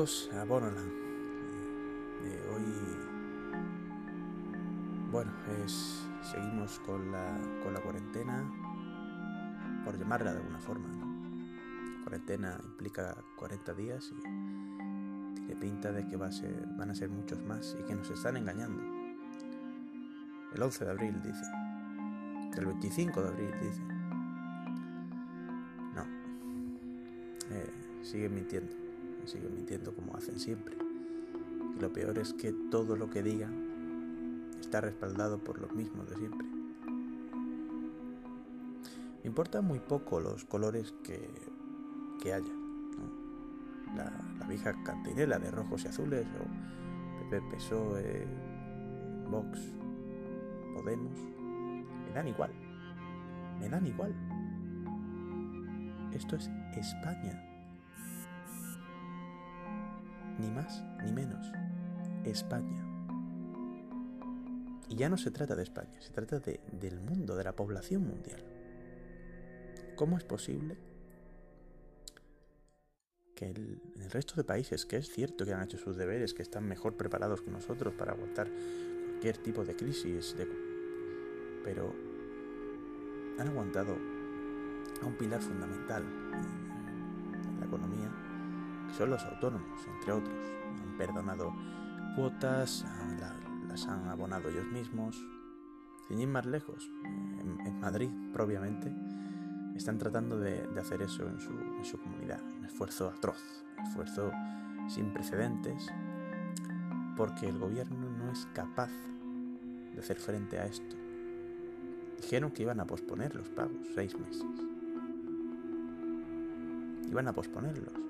A Bonoland. Eh, hoy, bueno, es, seguimos con la, con la cuarentena, por llamarla de alguna forma. Cuarentena implica 40 días y tiene pinta de que va a ser, van a ser muchos más y que nos están engañando. El 11 de abril, dice. El 25 de abril, dice. No. Eh, sigue mintiendo siguen mintiendo como hacen siempre. Y lo peor es que todo lo que digan está respaldado por los mismos de siempre. Me importan muy poco los colores que, que haya. La, la, vieja cantinela de rojos y azules o PP, PSOE, Vox, Podemos, me dan igual. Me dan igual. Esto es España ni más ni menos, España. Y ya no se trata de España, se trata de, del mundo, de la población mundial. ¿Cómo es posible que el, el resto de países, que es cierto que han hecho sus deberes, que están mejor preparados que nosotros para aguantar cualquier tipo de crisis, pero han aguantado a un pilar fundamental son los autónomos, entre otros. Han perdonado cuotas, las han abonado ellos mismos. Sin ir más lejos, en, Madrid, propiamente, están tratando de, hacer eso en su, comunidad. Un esfuerzo atroz, un esfuerzo sin precedentes, porque el gobierno no es capaz de hacer frente a esto. Dijeron que iban a posponer los pagos seis meses. Iban a posponerlos.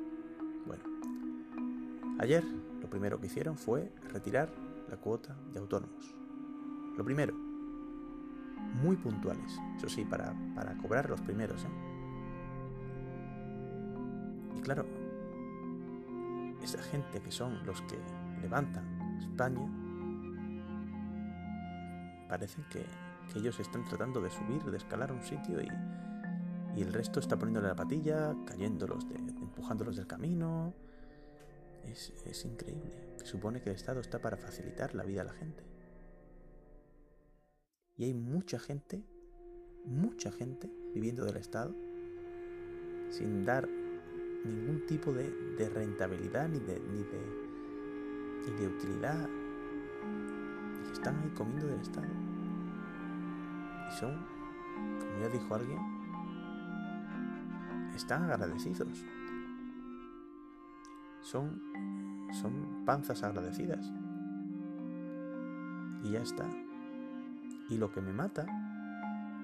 Ayer lo primero que hicieron fue retirar la cuota de autónomos. Lo primero, muy puntuales, eso sí, para, para cobrar los primeros. ¿eh? Y claro, esa gente que son los que levantan España, parece que, que ellos están tratando de subir, de escalar un sitio y, y el resto está poniéndole la patilla, cayéndolos, de, empujándolos del camino. Es, es increíble. Supone que el Estado está para facilitar la vida a la gente. Y hay mucha gente, mucha gente viviendo del Estado sin dar ningún tipo de, de rentabilidad ni de, ni de, ni de utilidad. Y están ahí comiendo del Estado. Y son, como ya dijo alguien, están agradecidos. Son, son panzas agradecidas. Y ya está. Y lo que me mata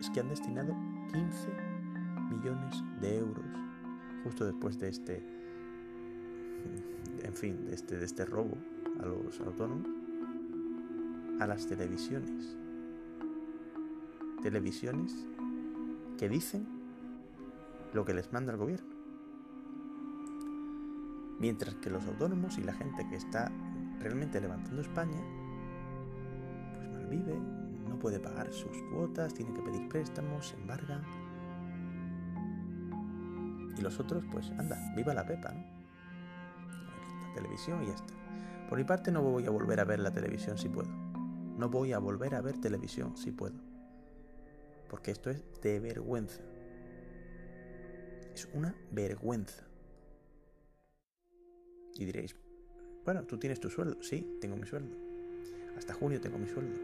es que han destinado 15 millones de euros justo después de este, en fin, de este, de este robo a los autónomos, a las televisiones. Televisiones que dicen lo que les manda el gobierno. Mientras que los autónomos y la gente que está realmente levantando España, pues malvive, no puede pagar sus cuotas, tiene que pedir préstamos, se embargan. Y los otros, pues anda, viva la pepa, ¿no? La televisión y ya está. Por mi parte no voy a volver a ver la televisión si puedo. No voy a volver a ver televisión si puedo. Porque esto es de vergüenza. Es una vergüenza. Y diréis, bueno, tú tienes tu sueldo. Sí, tengo mi sueldo. Hasta junio tengo mi sueldo.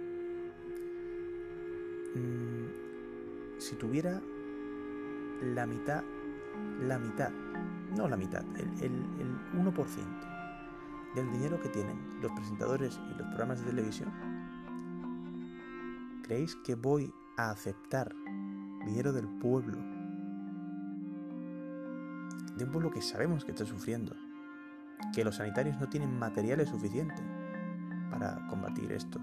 Mm, si tuviera la mitad, la mitad, no la mitad, el, el, el 1% del dinero que tienen los presentadores y los programas de televisión, ¿creéis que voy a aceptar dinero del pueblo de un pueblo que sabemos que está sufriendo, que los sanitarios no tienen materiales suficientes para combatir esto.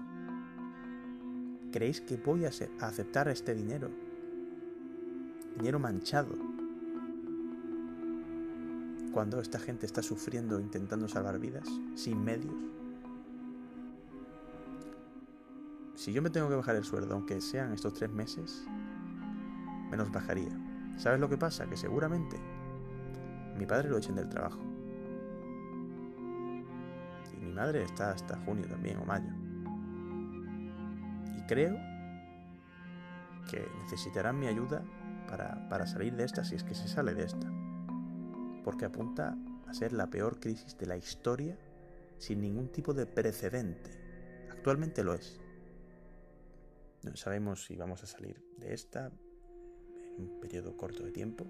¿Creéis que voy a, aceptar este dinero? Dinero manchado. Cuando esta gente está sufriendo intentando salvar vidas, sin medios. Si yo me tengo que bajar el sueldo, aunque sean estos tres meses, menos bajaría. ¿Sabes lo que pasa? Que seguramente mi padre lo echen del trabajo. Mi madre está hasta junio también o mayo. Y creo que necesitarán mi ayuda para, para salir de esta si es que se sale de esta. Porque apunta a ser la peor crisis de la historia sin ningún tipo de precedente. Actualmente lo es. No sabemos si vamos a salir de esta en un periodo corto de tiempo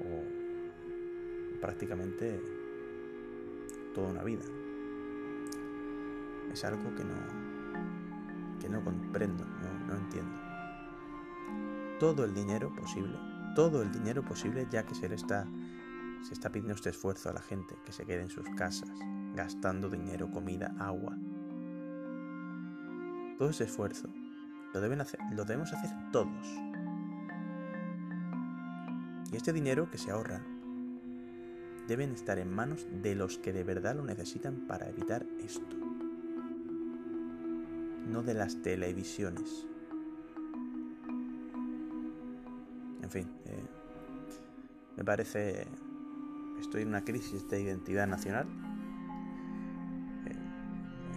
o prácticamente toda una vida. Es algo que no, que no comprendo, no, no entiendo. Todo el dinero posible, todo el dinero posible, ya que se le está, se está pidiendo este esfuerzo a la gente que se quede en sus casas, gastando dinero, comida, agua. Todo ese esfuerzo lo, deben hacer, lo debemos hacer todos. Y este dinero que se ahorra deben estar en manos de los que de verdad lo necesitan para evitar esto. No de las televisiones. En fin, eh, me parece que estoy en una crisis de identidad nacional. Eh,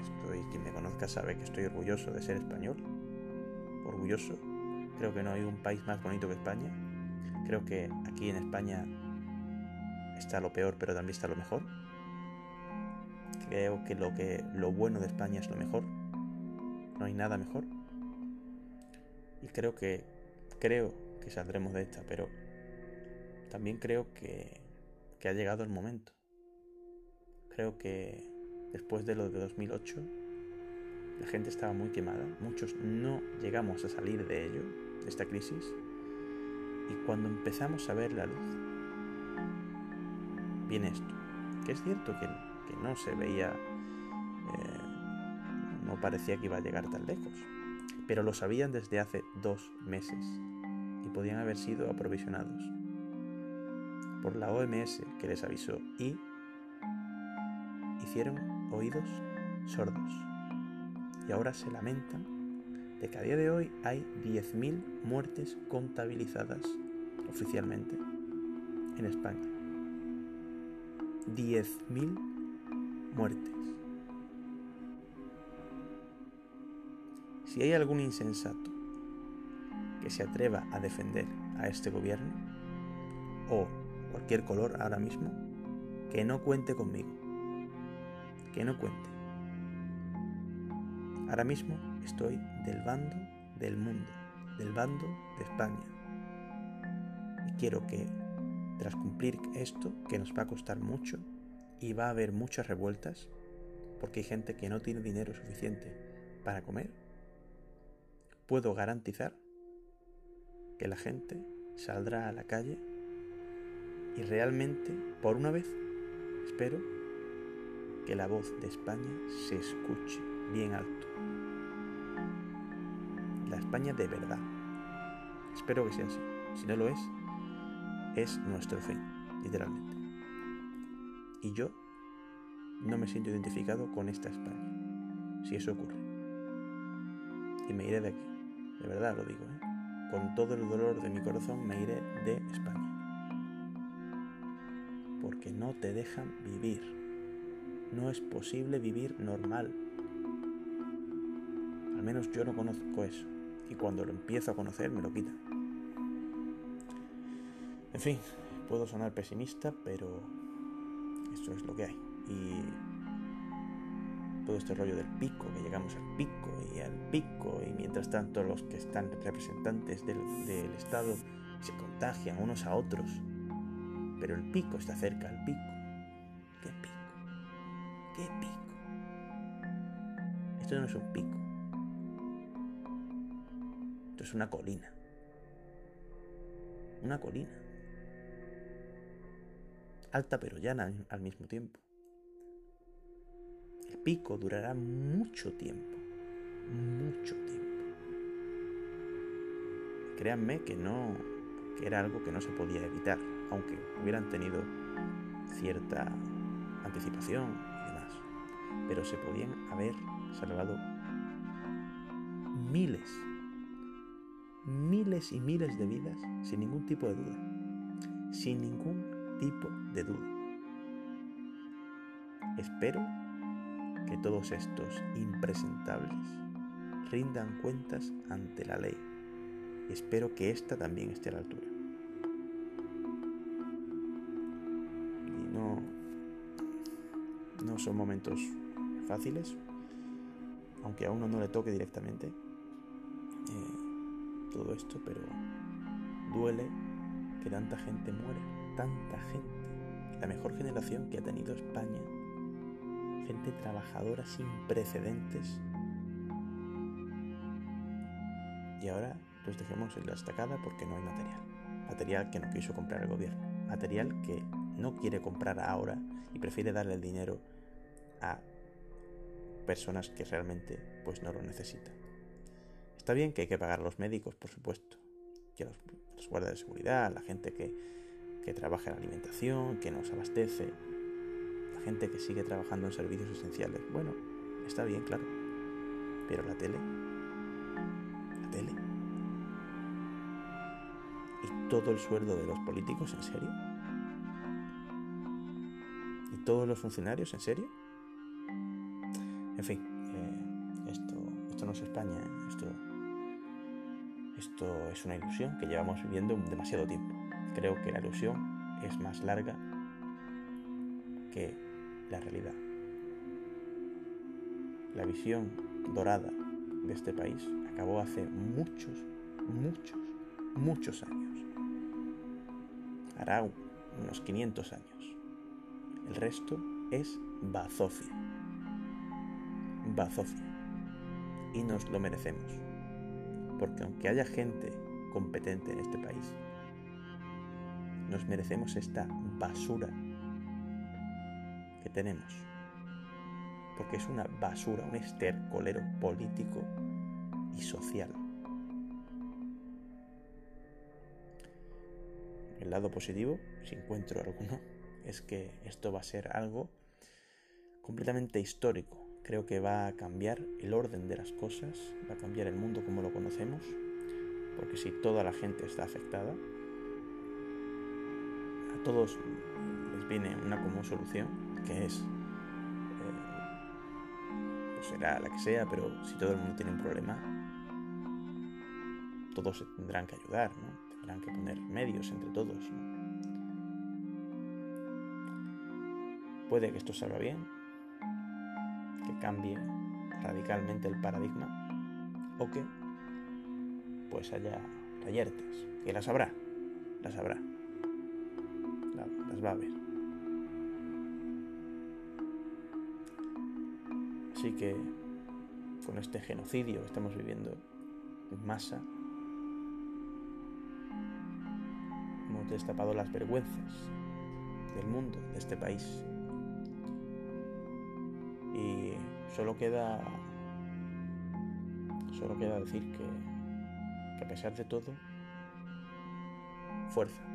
estoy, quien me conozca sabe que estoy orgulloso de ser español. Orgulloso. Creo que no hay un país más bonito que España. Creo que aquí en España está lo peor, pero también está lo mejor. Creo que lo, que lo bueno de España es lo mejor. No hay nada mejor. Y creo que creo que saldremos de esta, pero también creo que, que ha llegado el momento. Creo que después de lo de 2008 la gente estaba muy quemada, muchos no llegamos a salir de ello, de esta crisis, y cuando empezamos a ver la luz, viene esto. Que es cierto que, no se veía, eh, no parecía que iba a llegar tan lejos, pero lo sabían desde hace dos meses y podían haber sido aprovisionados por la OMS que les avisó y hicieron oídos sordos. Y ahora se lamentan de que a día de hoy hay 10.000 muertes contabilizadas oficialmente en España. 10.000 muertes. Si hay algún insensato que se atreva a defender a este gobierno, o cualquier color ahora mismo, que no cuente conmigo. Que no cuente. Ahora mismo estoy del bando del mundo, del bando de España. Y quiero que tras cumplir esto, que nos va a costar mucho y va a haber muchas revueltas, porque hay gente que no tiene dinero suficiente para comer, puedo garantizar que la gente saldrá a la calle y realmente, por una vez, espero que la voz de España se escuche bien alto. La España de verdad. Espero que sea así. Si no lo es, es nuestro fin, literalmente. Y yo no me siento identificado con esta España, si eso ocurre. Y me iré de aquí, de verdad lo digo, ¿eh? con todo el dolor de mi corazón me iré de España. Porque no te dejan vivir. No es posible vivir normal. Al menos yo no conozco eso. Y cuando lo empiezo a conocer me lo quitan. En fin, puedo sonar pesimista, pero eso es lo que hay. Y todo este rollo del pico, que llegamos al pico y al pico, y mientras tanto los que están representantes del Estado se contagian unos a otros. Pero el pico está cerca, el pico. ¿Qué pico? ¿Qué pico? Esto no es un pico. Esto es una colina. Una colina alta pero llana al mismo tiempo. El pico durará mucho tiempo, mucho tiempo. Créanme que no, que era algo que no se podía evitar, aunque hubieran tenido cierta anticipación y demás. Pero se podían haber salvado miles, miles y miles de vidas sin ningún tipo de duda, sin ningún tipo de duda. Espero que todos estos impresentables rindan cuentas ante la ley. Espero que ésta también esté a la altura. Y no, no son momentos fáciles, aunque a uno no le toque directamente eh, todo esto, pero duele que tanta gente muera, tanta gente. La mejor generación que ha tenido España, gente trabajadora sin precedentes. Y ahora los dejemos en la estacada porque no hay material. Material que no quiso comprar el gobierno. Material que no quiere comprar ahora y prefiere darle el dinero a personas que realmente pues no lo necesitan. Está bien que hay que pagar a los médicos, por supuesto, que los, los guardias de seguridad, la gente que, que trabaja en alimentación, que nos abastece, la gente que sigue trabajando en servicios esenciales. Bueno, está bien, claro. Pero la tele, la tele. ¿Y todo el sueldo de los políticos, en serio? ¿Y todos los funcionarios, en serio? En fin, eh, esto, esto no es España, ¿eh? esto, esto es una ilusión que llevamos viviendo demasiado tiempo. Creo que la ilusión es más larga que la realidad. La visión dorada de este país acabó hace muchos, muchos, muchos años. Hará unos 500 años. El resto es bazofia bazofia. Y nos lo merecemos. Porque aunque haya gente competente en este país, nos merecemos esta basura que tenemos. Porque es una basura, un estercolero político y social. El lado positivo, si encuentro alguno, es que esto va a ser algo completamente histórico Creo que va a cambiar el orden de las cosas, va a cambiar el mundo como lo conocemos, porque si toda la gente está afectada, todos les viene una común solución, que es, eh, pues será la que sea, pero si todo el mundo tiene un problema, todos se tendrán que ayudar, tendrán que poner medios entre todos. Puede que esto salga bien, que cambie radicalmente el paradigma o que pues haya reyertes, que las habrá, las habrá, Así que con este genocidio que estamos viviendo en masa, hemos destapado las vergüenzas del mundo, de este país, y solo queda. Solo queda decir que, que a pesar de todo, fuerza.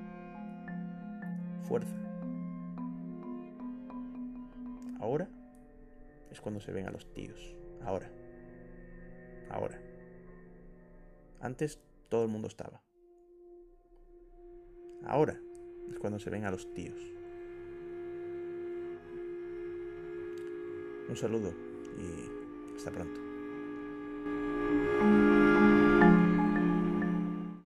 Fuerza. Ahora es cuando se ven a los tíos. Ahora. Ahora. Antes todo el mundo estaba. Ahora es cuando se ven a los tíos. Un saludo y hasta pronto.